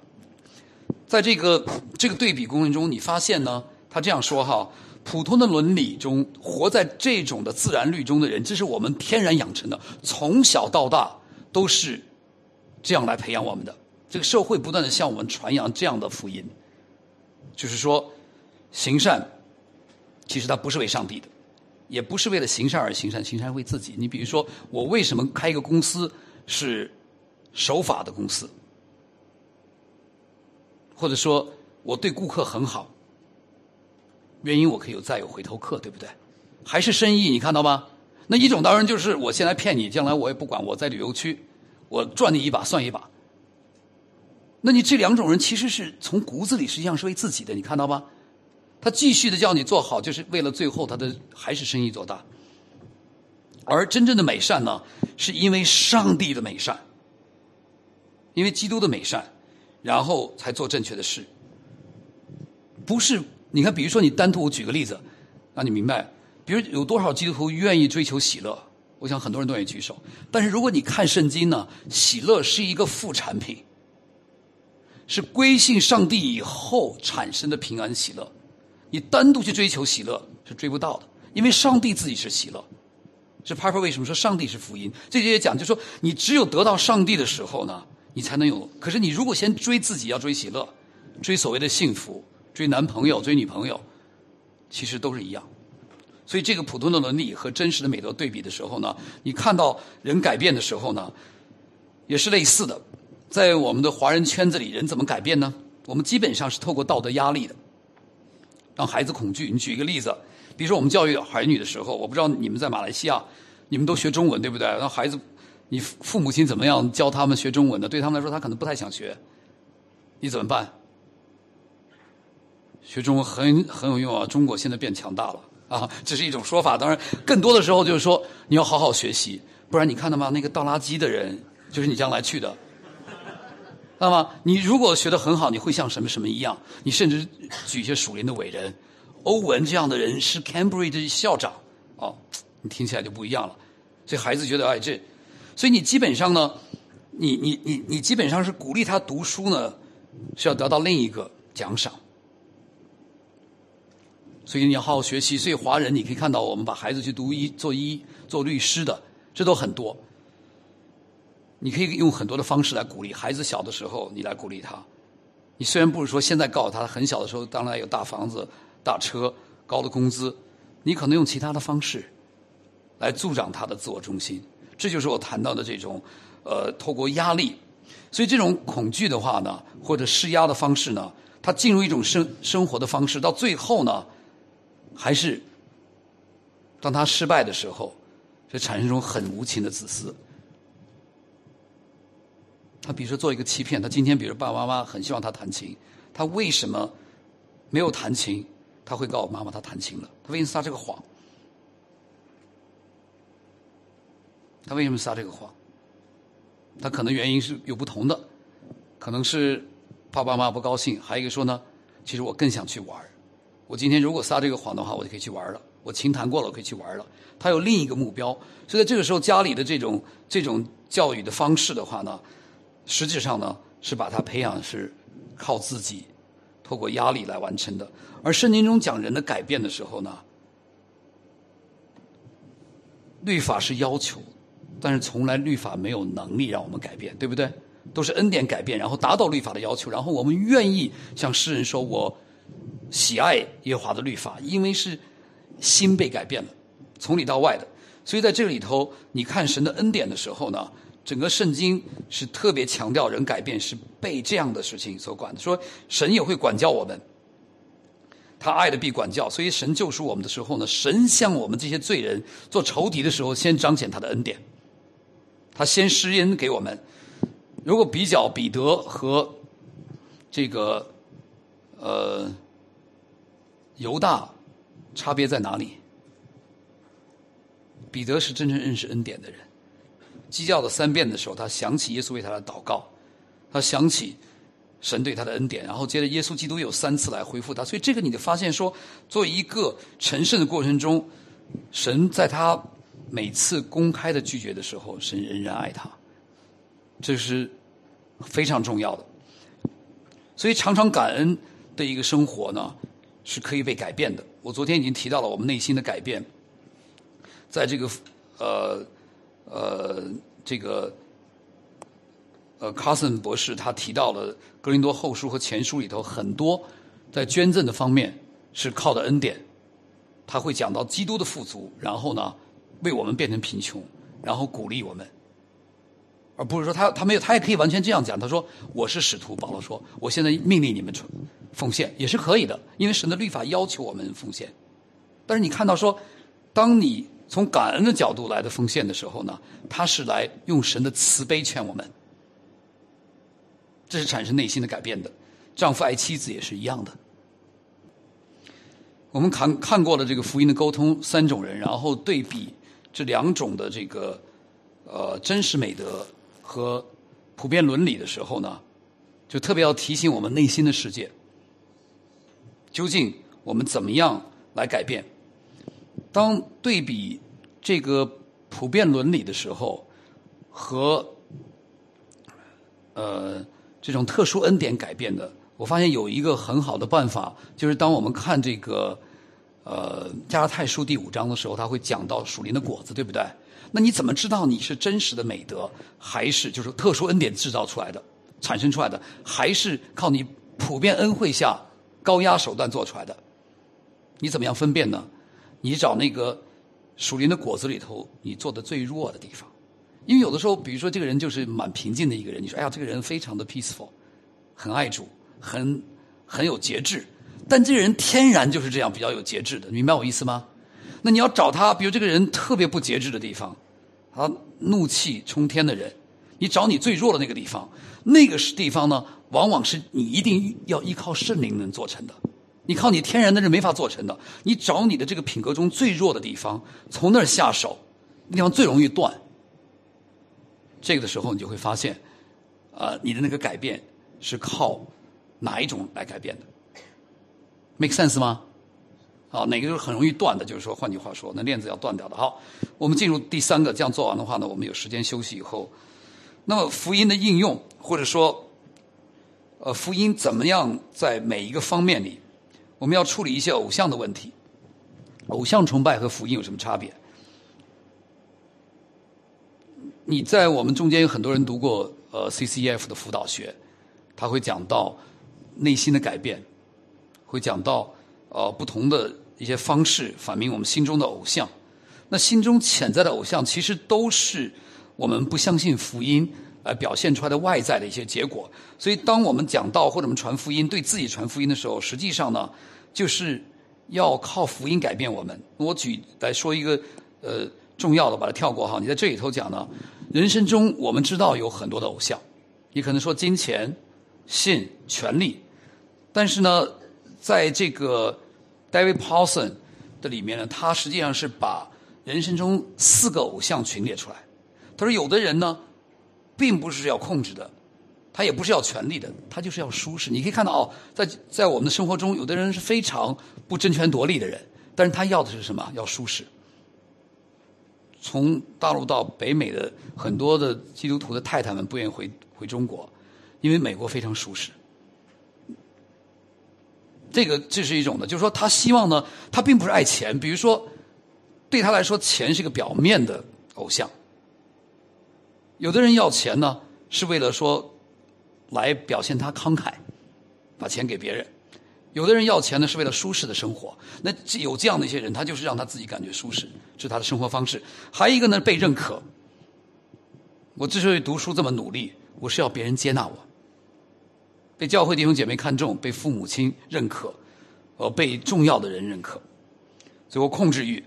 在这个这个对比过程中，你发现呢，他这样说哈：普通的伦理中，活在这种的自然律中的人，这是我们天然养成的，从小到大都是这样来培养我们的。这个社会不断的向我们传扬这样的福音，就是说。”行善，其实它不是为上帝的，也不是为了行善而行善，行善为自己。你比如说，我为什么开一个公司是守法的公司，或者说我对顾客很好，原因我可以有再有回头客，对不对？还是生意，你看到吗？那一种当然就是我先来骗你，将来我也不管，我在旅游区，我赚你一把算一把。那你这两种人其实是从骨子里实际上是为自己的，你看到吗？他继续的叫你做好，就是为了最后他的还是生意做大。而真正的美善呢，是因为上帝的美善，因为基督的美善，然后才做正确的事。不是，你看，比如说你单独举个例子，让你明白，比如有多少基督徒愿意追求喜乐？我想很多人都愿意举手。但是如果你看圣经呢，喜乐是一个副产品，是归信上帝以后产生的平安喜乐。你单独去追求喜乐是追不到的，因为上帝自己是喜乐。是 Piper 为什么说上帝是福音？这些讲就说，你只有得到上帝的时候呢，你才能有。可是你如果先追自己，要追喜乐，追所谓的幸福，追男朋友，追女朋友，其实都是一样。所以这个普通的伦理和真实的美德对比的时候呢，你看到人改变的时候呢，也是类似的。在我们的华人圈子里，人怎么改变呢？我们基本上是透过道德压力的。让孩子恐惧。你举一个例子，比如说我们教育儿女的时候，我不知道你们在马来西亚，你们都学中文对不对？让孩子，你父母亲怎么样教他们学中文的？对他们来说，他可能不太想学。你怎么办？学中文很很有用啊！中国现在变强大了啊，这是一种说法。当然，更多的时候就是说你要好好学习，不然你看到吗？那个倒垃圾的人就是你将来去的。那么，你如果学得很好，你会像什么什么一样？你甚至举一些属灵的伟人，欧文这样的人是 Cambridge 的校长，哦，你听起来就不一样了。所以孩子觉得，哎，这，所以你基本上呢，你你你你基本上是鼓励他读书呢，是要得到另一个奖赏。所以你要好好学习。所以华人你可以看到，我们把孩子去读医、做医、做律师的，这都很多。你可以用很多的方式来鼓励孩子。小的时候，你来鼓励他。你虽然不是说现在告诉他，很小的时候当然有大房子、大车、高的工资，你可能用其他的方式来助长他的自我中心。这就是我谈到的这种，呃，透过压力。所以这种恐惧的话呢，或者施压的方式呢，他进入一种生生活的方式，到最后呢，还是当他失败的时候，就产生一种很无情的自私。他比如说做一个欺骗，他今天比如爸爸妈妈很希望他弹琴，他为什么没有弹琴？他会告诉妈妈他弹琴了。他为什么撒这个谎？他为什么撒这个谎？他可能原因是有不同的，可能是爸爸妈妈不高兴，还有一个说呢，其实我更想去玩我今天如果撒这个谎的话，我就可以去玩了。我琴弹过了，我可以去玩了。他有另一个目标，所以在这个时候，家里的这种这种教育的方式的话呢，实际上呢是把他培养是靠自己，透过压力来完成的。而圣经中讲人的改变的时候呢，律法是要求，但是从来律法没有能力让我们改变，对不对？都是恩典改变，然后达到律法的要求，然后我们愿意向世人说：“我喜爱耶和华的律法，因为是心被改变了，从里到外的。”所以在这里头，你看神的恩典的时候呢，整个圣经是特别强调人改变是被这样的事情所管的，说神也会管教我们，他爱的必管教。所以神救赎我们的时候呢，神向我们这些罪人做仇敌的时候，先彰显他的恩典，他先施恩给我们。如果比较彼得和这个呃犹大，差别在哪里？彼得是真正认识恩典的人，鸡叫的三遍的时候，他想起耶稣为他的祷告，他想起神对他的恩典，然后接着耶稣基督有三次来回复他，所以这个你就发现说，作为一个成圣的过程中，神在他每次公开的拒绝的时候，神仍然爱他。这是非常重要的，所以常常感恩的一个生活呢，是可以被改变的。我昨天已经提到了我们内心的改变，在这个呃呃这个呃卡森博士他提到了格林多后书和前书里头很多在捐赠的方面是靠的恩典，他会讲到基督的富足，然后呢为我们变成贫穷，然后鼓励我们。而不是说他他没有他也可以完全这样讲，他说我是使徒，保罗说我现在命令你们奉献也是可以的，因为神的律法要求我们奉献。但是你看到说，当你从感恩的角度来的奉献的时候呢，他是来用神的慈悲劝我们，这是产生内心的改变的。丈夫爱妻子也是一样的。我们看看过了这个福音的沟通三种人，然后对比这两种的这个呃真实美德。和普遍伦理的时候呢，就特别要提醒我们内心的世界，究竟我们怎么样来改变？当对比这个普遍伦理的时候，和呃这种特殊恩典改变的，我发现有一个很好的办法，就是当我们看这个呃加拉太书第五章的时候，他会讲到属灵的果子，对不对？那你怎么知道你是真实的美德，还是就是特殊恩典制造出来的、产生出来的，还是靠你普遍恩惠下高压手段做出来的？你怎么样分辨呢？你找那个属灵的果子里头，你做的最弱的地方。因为有的时候，比如说这个人就是蛮平静的一个人，你说哎呀，这个人非常的 peaceful，很爱主，很很有节制，但这个人天然就是这样比较有节制的，明白我意思吗？那你要找他，比如这个人特别不节制的地方，他怒气冲天的人，你找你最弱的那个地方，那个是地方呢，往往是你一定要依靠圣灵能做成的，你靠你天然的是没法做成的。你找你的这个品格中最弱的地方，从那儿下手，那地方最容易断。这个的时候，你就会发现，啊，你的那个改变是靠哪一种来改变的？make sense 吗？好，哪个就是很容易断的？就是说，换句话说，那链子要断掉的。好，我们进入第三个，这样做完的话呢，我们有时间休息以后，那么福音的应用，或者说，呃，福音怎么样在每一个方面里，我们要处理一些偶像的问题。偶像崇拜和福音有什么差别？你在我们中间有很多人读过呃 CCF 的辅导学，他会讲到内心的改变，会讲到。呃，不同的一些方式反映我们心中的偶像。那心中潜在的偶像，其实都是我们不相信福音来表现出来的外在的一些结果。所以，当我们讲道或者我们传福音，对自己传福音的时候，实际上呢，就是要靠福音改变我们。我举来说一个呃重要的，把它跳过哈。你在这里头讲呢，人生中我们知道有很多的偶像，你可能说金钱、性、权力，但是呢。在这个 David Paulson 的里面呢，他实际上是把人生中四个偶像群列出来。他说，有的人呢，并不是要控制的，他也不是要权力的，他就是要舒适。你可以看到哦，在在我们的生活中，有的人是非常不争权夺利的人，但是他要的是什么？要舒适。从大陆到北美的很多的基督徒的太太们不愿意回回中国，因为美国非常舒适。这个这是一种的，就是说他希望呢，他并不是爱钱，比如说对他来说，钱是个表面的偶像。有的人要钱呢，是为了说来表现他慷慨，把钱给别人；有的人要钱呢，是为了舒适的生活。那有这样的一些人，他就是让他自己感觉舒适，这是他的生活方式。还有一个呢，被认可。我之所以读书这么努力，我是要别人接纳我，被教会弟兄姐妹看重，被父母亲认可，呃，被重要的人认可。最后控制欲，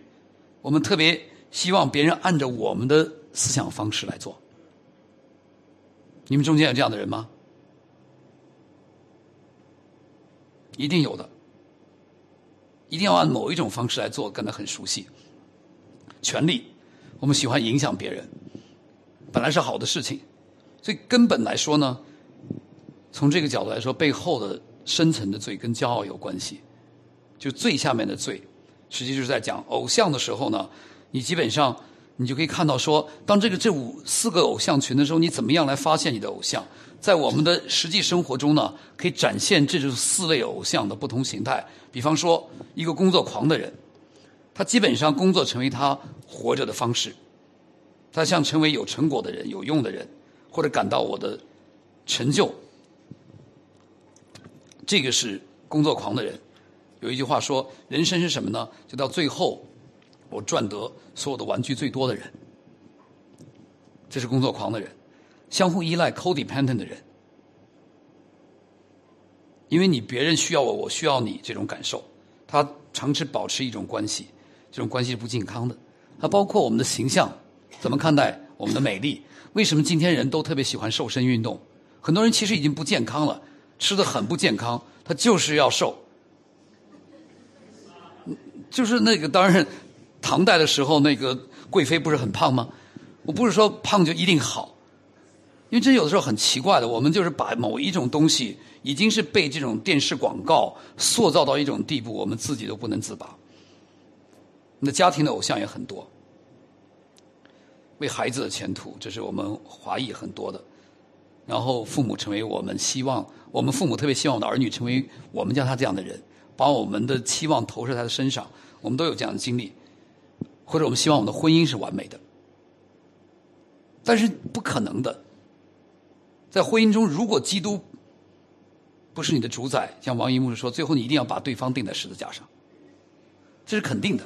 我们特别希望别人按照我们的思想方式来做。你们中间有这样的人吗？一定有的，一定要按某一种方式来做，跟他很熟悉。权力，我们喜欢影响别人，本来是好的事情，所以根本来说呢，从这个角度来说，背后的深层的罪跟骄傲有关系。就最下面的罪，实际就是在讲偶像的时候呢，你基本上。你就可以看到，说当这个这五四个偶像群的时候，你怎么样来发现你的偶像？在我们的实际生活中呢，可以展现这种四类偶像的不同形态。比方说，一个工作狂的人，他基本上工作成为他活着的方式，他想成为有成果的人、有用的人，或者感到我的成就。这个是工作狂的人。有一句话说：“人生是什么呢？就到最后。”我赚得所有的玩具最多的人，这是工作狂的人，相互依赖 codependent 的人，因为你别人需要我，我需要你这种感受，他长期保持一种关系，这种关系是不健康的。它包括我们的形象，怎么看待我们的美丽？为什么今天人都特别喜欢瘦身运动？很多人其实已经不健康了，吃的很不健康，他就是要瘦，就是那个当然。唐代的时候，那个贵妃不是很胖吗？我不是说胖就一定好，因为这有的时候很奇怪的。我们就是把某一种东西，已经是被这种电视广告塑造到一种地步，我们自己都不能自拔。那家庭的偶像也很多，为孩子的前途，这是我们华裔很多的。然后父母成为我们希望，我们父母特别希望我的儿女成为我们家他这样的人，把我们的期望投射在他身上。我们都有这样的经历。或者我们希望我们的婚姻是完美的，但是不可能的。在婚姻中，如果基督不是你的主宰，像王一牧师说，最后你一定要把对方钉在十字架上，这是肯定的。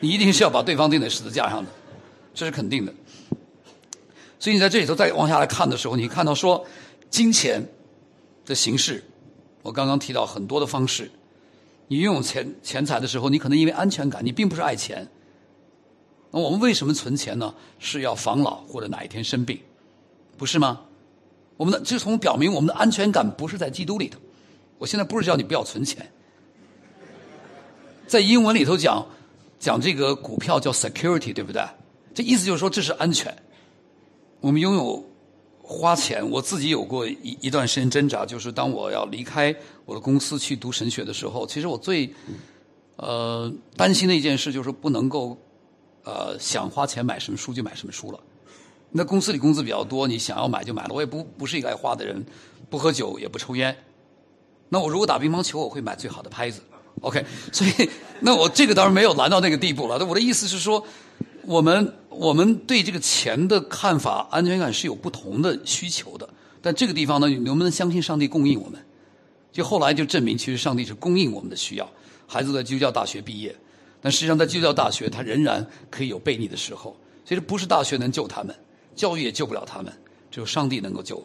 你一定是要把对方钉在十字架上的，这是肯定的。所以你在这里头再往下来看的时候，你看到说，金钱的形式，我刚刚提到很多的方式。你拥有钱钱财的时候，你可能因为安全感，你并不是爱钱。那我们为什么存钱呢？是要防老或者哪一天生病，不是吗？我们的这从表明我们的安全感不是在基督里头。我现在不是叫你不要存钱，在英文里头讲讲这个股票叫 security，对不对？这意思就是说这是安全。我们拥有花钱，我自己有过一一段时间挣扎，就是当我要离开我的公司去读神学的时候，其实我最呃担心的一件事就是不能够。呃，想花钱买什么书就买什么书了。那公司里工资比较多，你想要买就买了。我也不不是一个爱花的人，不喝酒也不抽烟。那我如果打乒乓球，我会买最好的拍子。OK，所以那我这个当然没有难到那个地步了。那我的意思是说，我们我们对这个钱的看法、安全感是有不同的需求的。但这个地方呢，你能不能相信上帝供应我们？就后来就证明，其实上帝是供应我们的需要。孩子在基督教大学毕业。但实际上，在基督教大学，他仍然可以有悖逆的时候。其实不是大学能救他们，教育也救不了他们，只有上帝能够救。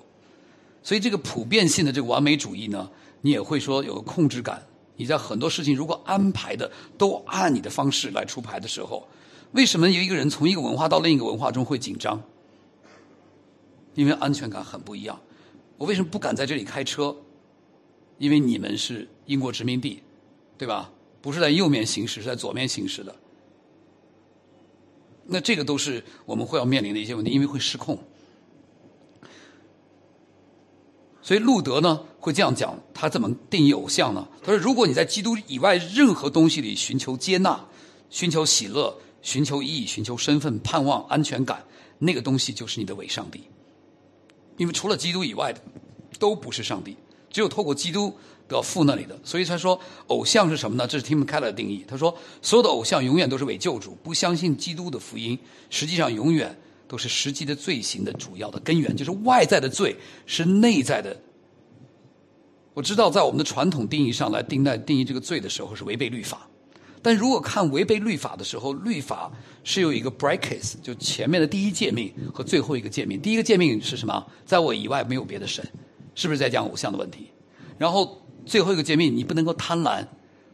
所以，这个普遍性的这个完美主义呢，你也会说有个控制感。你在很多事情如果安排的都按你的方式来出牌的时候，为什么有一个人从一个文化到另一个文化中会紧张？因为安全感很不一样。我为什么不敢在这里开车？因为你们是英国殖民地，对吧？不是在右面行驶，是在左面行驶的。那这个都是我们会要面临的一些问题，因为会失控。所以路德呢会这样讲，他怎么定义偶像呢？他说：如果你在基督以外任何东西里寻求接纳、寻求喜乐、寻求意义、寻求身份、盼望、安全感，那个东西就是你的伪上帝。因为除了基督以外的，都不是上帝，只有透过基督得到父那里的。所以他说，偶像是什么呢？这是 Tim Keller 的定义。他说，所有的偶像永远都是伪救主，不相信基督的福音，实际上永远都是实际的罪行的主要的根源，就是外在的罪是内在的。我知道，在我们的传统定义上来定在定义这个罪的时候是违背律法，但如果看违背律法的时候，律法是有一个 breakes，就前面的第一诫命和最后一个诫命。第一个诫命是什么？在我以外没有别的神，是不是在讲偶像的问题？然后最后一个诫命，你不能够贪婪，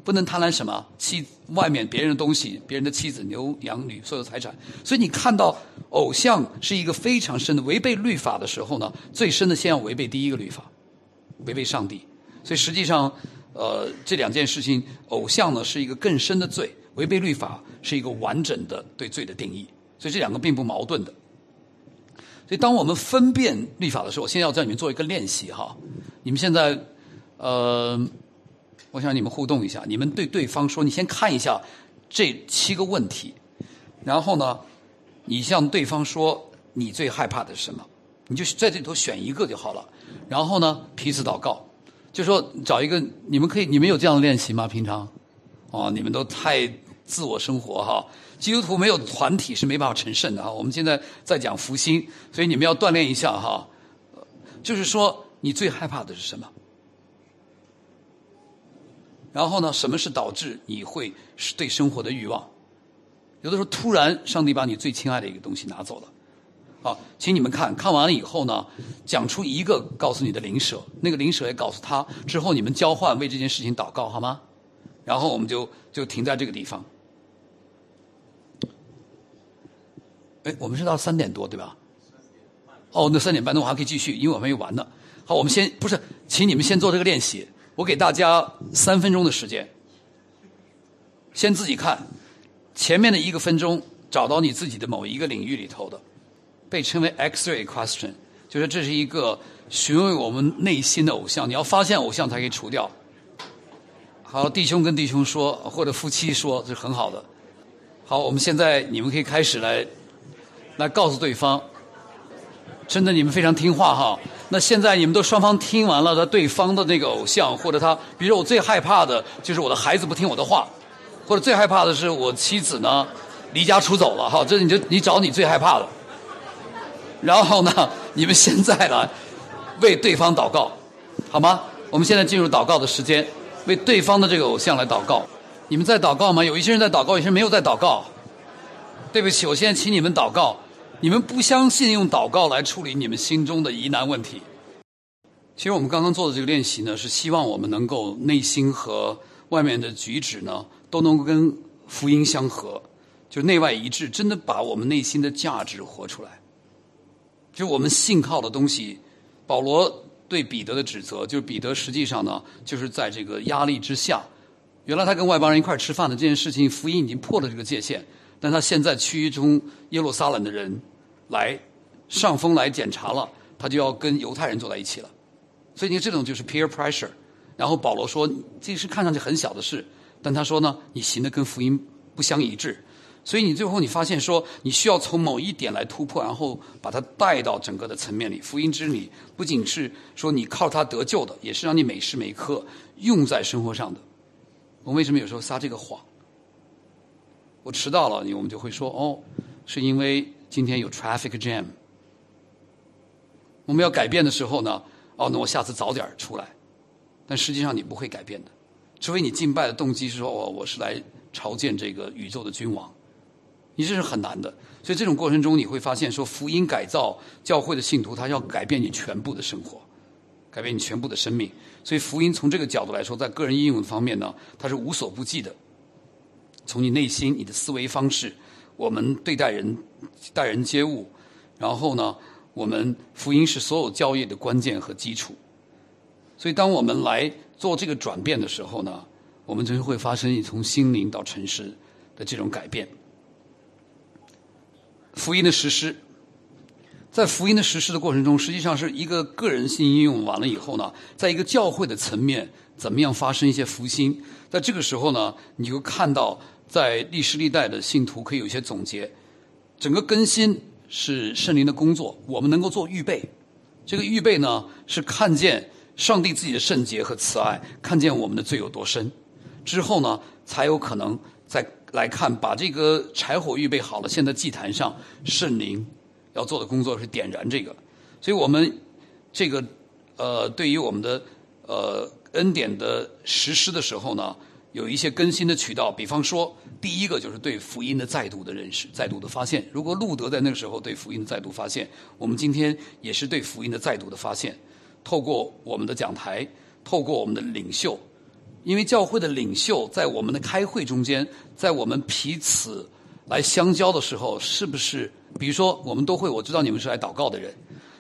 不能贪婪什么妻外面别人的东西，别人的妻子、牛羊女所有财产。所以你看到偶像是一个非常深的违背律法的时候呢，最深的先要违背第一个律法。违背上帝，所以实际上，呃，这两件事情，偶像呢是一个更深的罪，违背律法是一个完整的对罪的定义，所以这两个并不矛盾的。所以当我们分辨律法的时候，我现在要叫你们做一个练习哈，你们现在，呃，我想你们互动一下，你们对对方说，你先看一下这七个问题，然后呢，你向对方说你最害怕的是什么，你就在这里头选一个就好了。然后呢，彼此祷告，就说找一个，你们可以，你们有这样的练习吗？平常，哦，你们都太自我生活哈。基督徒没有团体是没办法成圣的哈。我们现在在讲福星，所以你们要锻炼一下哈。就是说，你最害怕的是什么？然后呢，什么是导致你会是对生活的欲望？有的时候突然，上帝把你最亲爱的一个东西拿走了。好，请你们看看完了以后呢，讲出一个告诉你的灵舍，那个灵舍也告诉他，之后你们交换为这件事情祷告好吗？然后我们就就停在这个地方。哎，我们是到三点多对吧？哦，那三点半那我还可以继续，因为我还没有完呢。好，我们先不是，请你们先做这个练习，我给大家三分钟的时间，先自己看前面的一个分钟，找到你自己的某一个领域里头的。被称为 X-ray question，就是这是一个询问我们内心的偶像。你要发现偶像才可以除掉。好，弟兄跟弟兄说，或者夫妻说，这是很好的。好，我们现在你们可以开始来，来告诉对方。真的，你们非常听话哈。那现在你们都双方听完了，他对方的那个偶像，或者他，比如我最害怕的就是我的孩子不听我的话，或者最害怕的是我妻子呢离家出走了哈。这你就你找你最害怕的。然后呢，你们现在呢，为对方祷告，好吗？我们现在进入祷告的时间，为对方的这个偶像来祷告。你们在祷告吗？有一些人在祷告，有些人没有在祷告。对不起，我现在请你们祷告。你们不相信用祷告来处理你们心中的疑难问题。其实我们刚刚做的这个练习呢，是希望我们能够内心和外面的举止呢，都能够跟福音相合，就内外一致，真的把我们内心的价值活出来。就我们信靠的东西，保罗对彼得的指责，就是彼得实际上呢，就是在这个压力之下，原来他跟外邦人一块吃饭的这件事情，福音已经破了这个界限，但他现在趋于中耶路撒冷的人来上峰来检查了，他就要跟犹太人坐在一起了，所以你看这种就是 peer pressure。然后保罗说，这是看上去很小的事，但他说呢，你行的跟福音不相一致。所以你最后你发现说，你需要从某一点来突破，然后把它带到整个的层面里。福音之理不仅是说你靠它得救的，也是让你每时每刻用在生活上的。我为什么有时候撒这个谎？我迟到了，你我们就会说哦，是因为今天有 traffic jam。我们要改变的时候呢，哦，那我下次早点出来。但实际上你不会改变的，除非你敬拜的动机是说，我我是来朝见这个宇宙的君王。你这是很难的，所以这种过程中你会发现，说福音改造教会的信徒，他要改变你全部的生活，改变你全部的生命。所以福音从这个角度来说，在个人应用方面呢，它是无所不记的。从你内心、你的思维方式，我们对待人、待人接物，然后呢，我们福音是所有教业的关键和基础。所以当我们来做这个转变的时候呢，我们就会发生从心灵到城市的这种改变。福音的实施，在福音的实施的过程中，实际上是一个个人性应用完了以后呢，在一个教会的层面，怎么样发生一些福星？在这个时候呢，你就看到在历史历代的信徒可以有一些总结。整个更新是圣灵的工作，我们能够做预备。这个预备呢，是看见上帝自己的圣洁和慈爱，看见我们的罪有多深，之后呢，才有可能再来看，把这个柴火预备好了。现在祭坛上圣灵要做的工作是点燃这个，所以我们这个呃，对于我们的呃恩典的实施的时候呢。有一些更新的渠道，比方说，第一个就是对福音的再度的认识、再度的发现。如果路德在那个时候对福音的再度发现，我们今天也是对福音的再度的发现。透过我们的讲台，透过我们的领袖，因为教会的领袖在我们的开会中间，在我们彼此来相交的时候，是不是？比如说，我们都会，我知道你们是来祷告的人。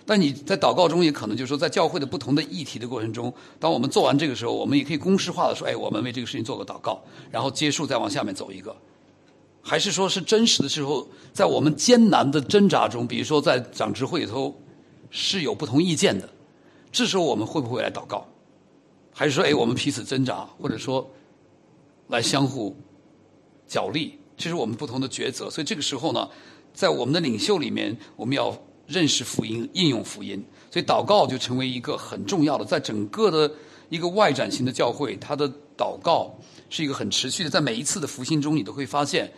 但你在祷告中也可能就是说，在教会的不同的议题的过程中，当我们做完这个时候，我们也可以公式化的说：“哎，我们为这个事情做个祷告，然后结束，再往下面走一个。”还是说是真实的时候，在我们艰难的挣扎中，比如说在长执会里头是有不同意见的，这时候我们会不会来祷告？还是说，哎，我们彼此挣扎，或者说来相互角力，这是我们不同的抉择。所以这个时候呢，在我们的领袖里面，我们要。认识福音，应用福音，所以祷告就成为一个很重要的，在整个的一个外展型的教会，它的祷告是一个很持续的，在每一次的福音中，你都会发现，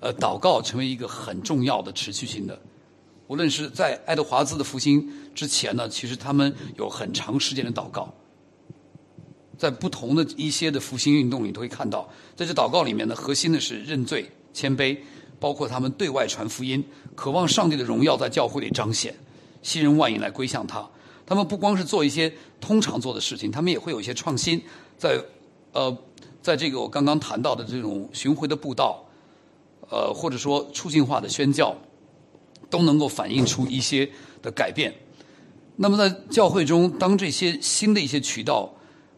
呃，祷告成为一个很重要的持续性的。无论是在爱德华兹的复兴之前呢，其实他们有很长时间的祷告，在不同的一些的复兴运动里，都会看到，在这祷告里面呢，核心的是认罪、谦卑。包括他们对外传福音，渴望上帝的荣耀在教会里彰显，吸人万引来归向他。他们不光是做一些通常做的事情，他们也会有一些创新，在呃，在这个我刚刚谈到的这种巡回的布道，呃，或者说促进化的宣教，都能够反映出一些的改变。那么在教会中，当这些新的一些渠道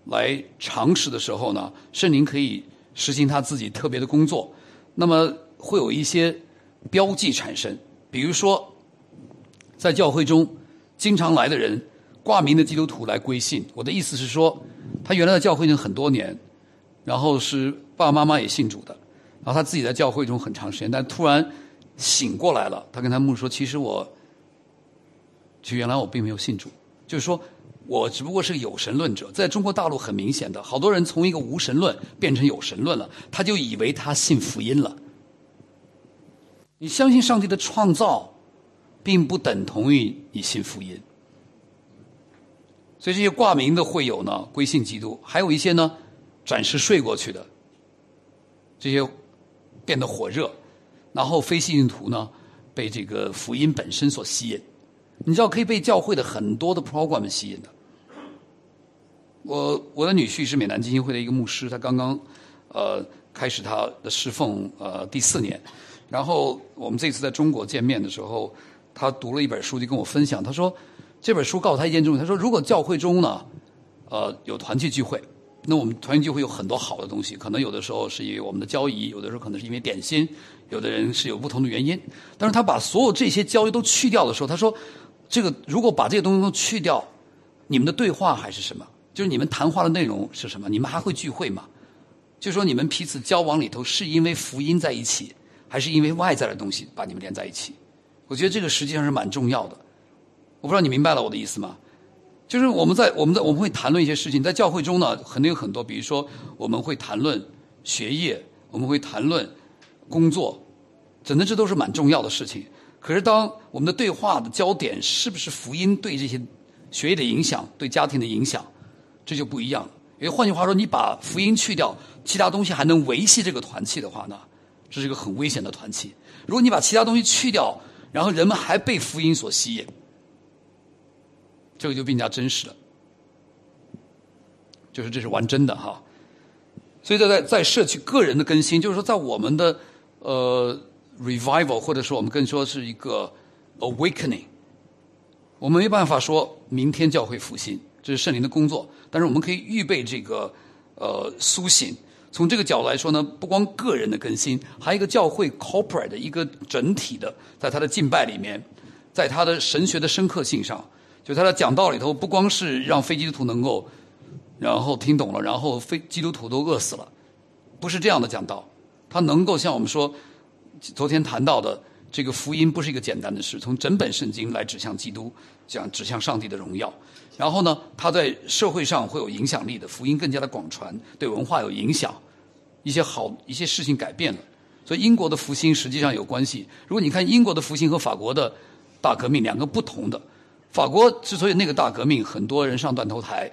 来尝试的时候呢，圣灵可以实行他自己特别的工作。那么。会有一些标记产生，比如说，在教会中经常来的人，挂名的基督徒来归信。我的意思是说，他原来在教会中很多年，然后是爸爸妈妈也信主的，然后他自己在教会中很长时间，但突然醒过来了。他跟他牧师说：“其实我，其实原来我并没有信主，就是说我只不过是个有神论者。”在中国大陆很明显的，好多人从一个无神论变成有神论了，他就以为他信福音了。你相信上帝的创造，并不等同于你信福音。所以这些挂名的会友呢，归信基督；还有一些呢，暂时睡过去的，这些变得火热，然后非信徒呢，被这个福音本身所吸引。你知道，可以被教会的很多的 program 吸引的。我我的女婿是美南基金会的一个牧师，他刚刚呃开始他的侍奉呃第四年。然后我们这次在中国见面的时候，他读了一本书，就跟我分享。他说，这本书告诉他一件重要。他说，如果教会中呢，呃，有团契聚会，那我们团契聚会有很多好的东西。可能有的时候是因为我们的交谊，有的时候可能是因为点心，有的人是有不同的原因。但是他把所有这些交易都去掉的时候，他说，这个如果把这些东西都去掉，你们的对话还是什么？就是你们谈话的内容是什么？你们还会聚会吗？就说你们彼此交往里头是因为福音在一起。还是因为外在的东西把你们连在一起，我觉得这个实际上是蛮重要的。我不知道你明白了我的意思吗？就是我们在我们在我们会谈论一些事情，在教会中呢，肯定有很多，比如说我们会谈论学业，我们会谈论工作，真的这都是蛮重要的事情。可是当我们的对话的焦点是不是福音对这些学业的影响、对家庭的影响，这就不一样了。因为换句话说，你把福音去掉，其他东西还能维系这个团契的话呢？这是一个很危险的团体。如果你把其他东西去掉，然后人们还被福音所吸引，这个就更加真实了。就是这是玩真的哈。所以在在在社区个人的更新，就是说在我们的呃 revival，或者说我们更说是一个 awakening，我们没办法说明天教会复兴，这是圣灵的工作，但是我们可以预备这个呃苏醒。从这个角度来说呢，不光个人的更新，还有一个教会 corporate 的一个整体的，在他的敬拜里面，在他的神学的深刻性上，就他的讲道里头，不光是让非基督徒能够，然后听懂了，然后非基督徒都饿死了，不是这样的讲道，他能够像我们说昨天谈到的，这个福音不是一个简单的事，从整本圣经来指向基督，讲指向上帝的荣耀。然后呢，它在社会上会有影响力的，福音更加的广传，对文化有影响，一些好一些事情改变了。所以英国的复兴实际上有关系。如果你看英国的复兴和法国的大革命两个不同的，法国之所以那个大革命很多人上断头台，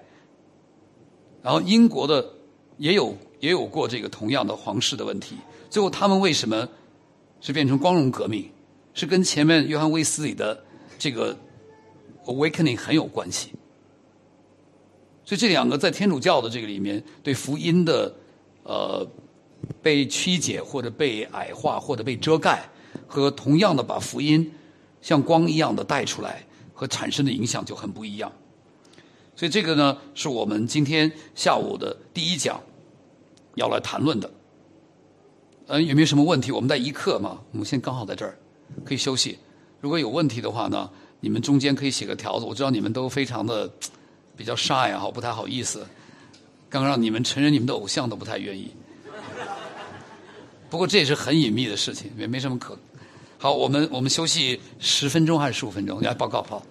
然后英国的也有也有过这个同样的皇室的问题，最后他们为什么是变成光荣革命？是跟前面约翰威斯里的这个 awakening 很有关系。所以这两个在天主教的这个里面，对福音的呃被曲解或者被矮化或者被遮盖，和同样的把福音像光一样的带出来和产生的影响就很不一样。所以这个呢，是我们今天下午的第一讲要来谈论的。嗯，有没有什么问题？我们在一刻嘛，我们现在刚好在这儿可以休息。如果有问题的话呢，你们中间可以写个条子。我知道你们都非常的。比较 shy 哈，不太好意思。刚让你们承认你们的偶像都不太愿意。不过这也是很隐秘的事情，也没什么可。好，我们我们休息十分钟还是十五分钟？来报告，好。